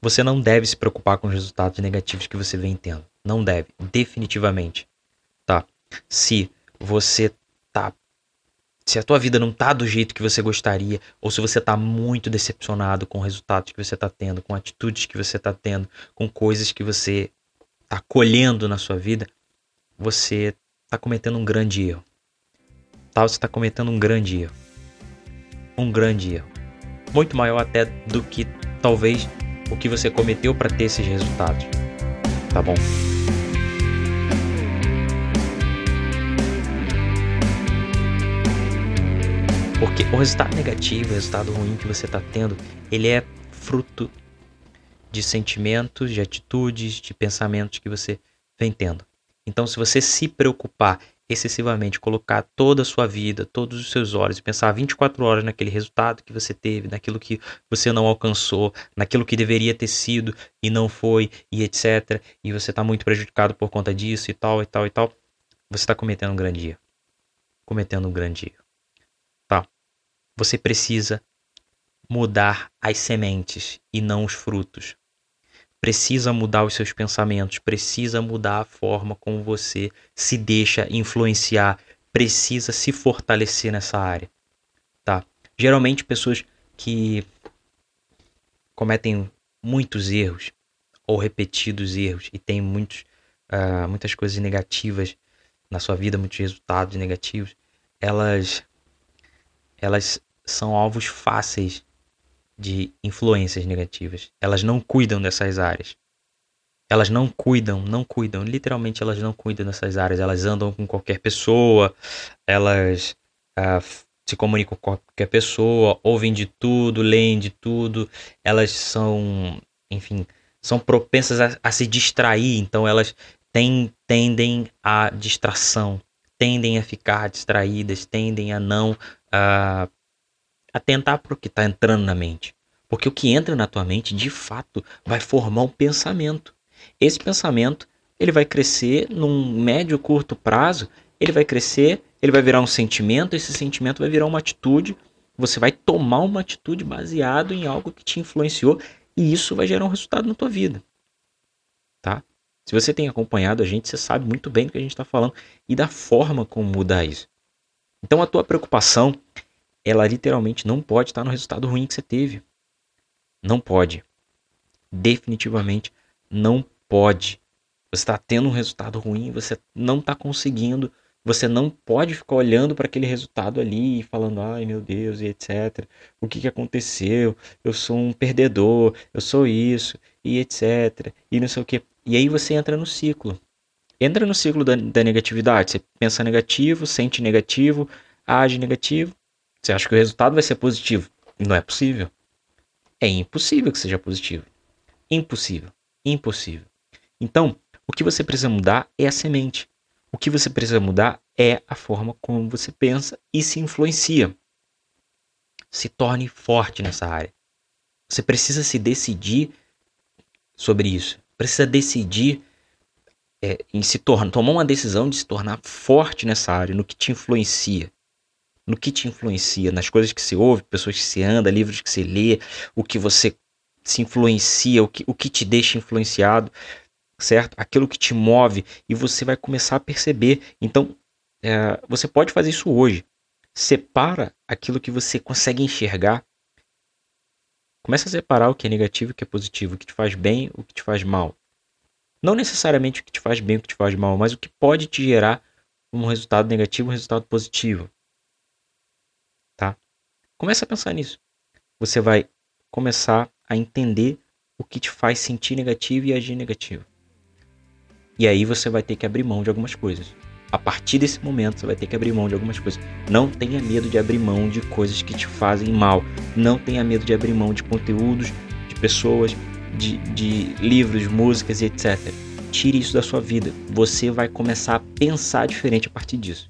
você não deve se preocupar com os resultados negativos que você vem tendo. Não deve, definitivamente. Tá? Se você tá se a tua vida não tá do jeito que você gostaria, ou se você tá muito decepcionado com resultados que você tá tendo, com atitudes que você tá tendo, com coisas que você tá colhendo na sua vida, você tá cometendo um grande erro. Tá? Você tá cometendo um grande erro. Um grande erro. Muito maior até do que talvez o que você cometeu para ter esses resultados. Tá bom? Porque o resultado negativo, o resultado ruim que você está tendo, ele é fruto de sentimentos, de atitudes, de pensamentos que você vem tendo. Então, se você se preocupar excessivamente, colocar toda a sua vida, todos os seus olhos e pensar 24 horas naquele resultado que você teve, naquilo que você não alcançou, naquilo que deveria ter sido e não foi, e etc. E você está muito prejudicado por conta disso e tal, e tal, e tal. Você está cometendo um grande erro. Cometendo um grande erro. Tá? Você precisa mudar as sementes e não os frutos precisa mudar os seus pensamentos, precisa mudar a forma como você se deixa influenciar, precisa se fortalecer nessa área, tá? Geralmente pessoas que cometem muitos erros ou repetidos erros e têm muitos, uh, muitas coisas negativas na sua vida, muitos resultados negativos, elas elas são alvos fáceis de influências negativas. Elas não cuidam dessas áreas. Elas não cuidam, não cuidam, literalmente elas não cuidam dessas áreas. Elas andam com qualquer pessoa, elas uh, se comunicam com qualquer pessoa, ouvem de tudo, leem de tudo. Elas são, enfim, são propensas a, a se distrair, então elas tem, tendem à distração, tendem a ficar distraídas, tendem a não uh, atentar para o que está entrando na mente. Porque o que entra na tua mente, de fato, vai formar um pensamento. Esse pensamento, ele vai crescer num médio curto prazo, ele vai crescer, ele vai virar um sentimento, esse sentimento vai virar uma atitude, você vai tomar uma atitude baseado em algo que te influenciou e isso vai gerar um resultado na tua vida. Tá? Se você tem acompanhado a gente, você sabe muito bem do que a gente está falando e da forma como mudar isso. Então a tua preocupação ela literalmente não pode estar no resultado ruim que você teve. Não pode. Definitivamente não pode. Você está tendo um resultado ruim, você não está conseguindo, você não pode ficar olhando para aquele resultado ali e falando, ai meu Deus, e etc. O que, que aconteceu? Eu sou um perdedor, eu sou isso, e etc. E não sei o que. E aí você entra no ciclo. Entra no ciclo da, da negatividade. Você pensa negativo, sente negativo, age negativo, você acha que o resultado vai ser positivo? Não é possível. É impossível que seja positivo. Impossível. Impossível. Então, o que você precisa mudar é a semente. O que você precisa mudar é a forma como você pensa e se influencia. Se torne forte nessa área. Você precisa se decidir sobre isso. Precisa decidir é, em se tornar, tomar uma decisão de se tornar forte nessa área, no que te influencia no que te influencia, nas coisas que você ouve, pessoas que você anda, livros que você lê, o que você se influencia, o que, o que te deixa influenciado, certo? Aquilo que te move e você vai começar a perceber. Então, é, você pode fazer isso hoje. Separa aquilo que você consegue enxergar. Começa a separar o que é negativo e o que é positivo, o que te faz bem, o que te faz mal. Não necessariamente o que te faz bem, o que te faz mal, mas o que pode te gerar um resultado negativo, um resultado positivo. Começa a pensar nisso. Você vai começar a entender o que te faz sentir negativo e agir negativo. E aí você vai ter que abrir mão de algumas coisas. A partir desse momento você vai ter que abrir mão de algumas coisas. Não tenha medo de abrir mão de coisas que te fazem mal. Não tenha medo de abrir mão de conteúdos, de pessoas, de, de livros, músicas e etc. Tire isso da sua vida. Você vai começar a pensar diferente a partir disso.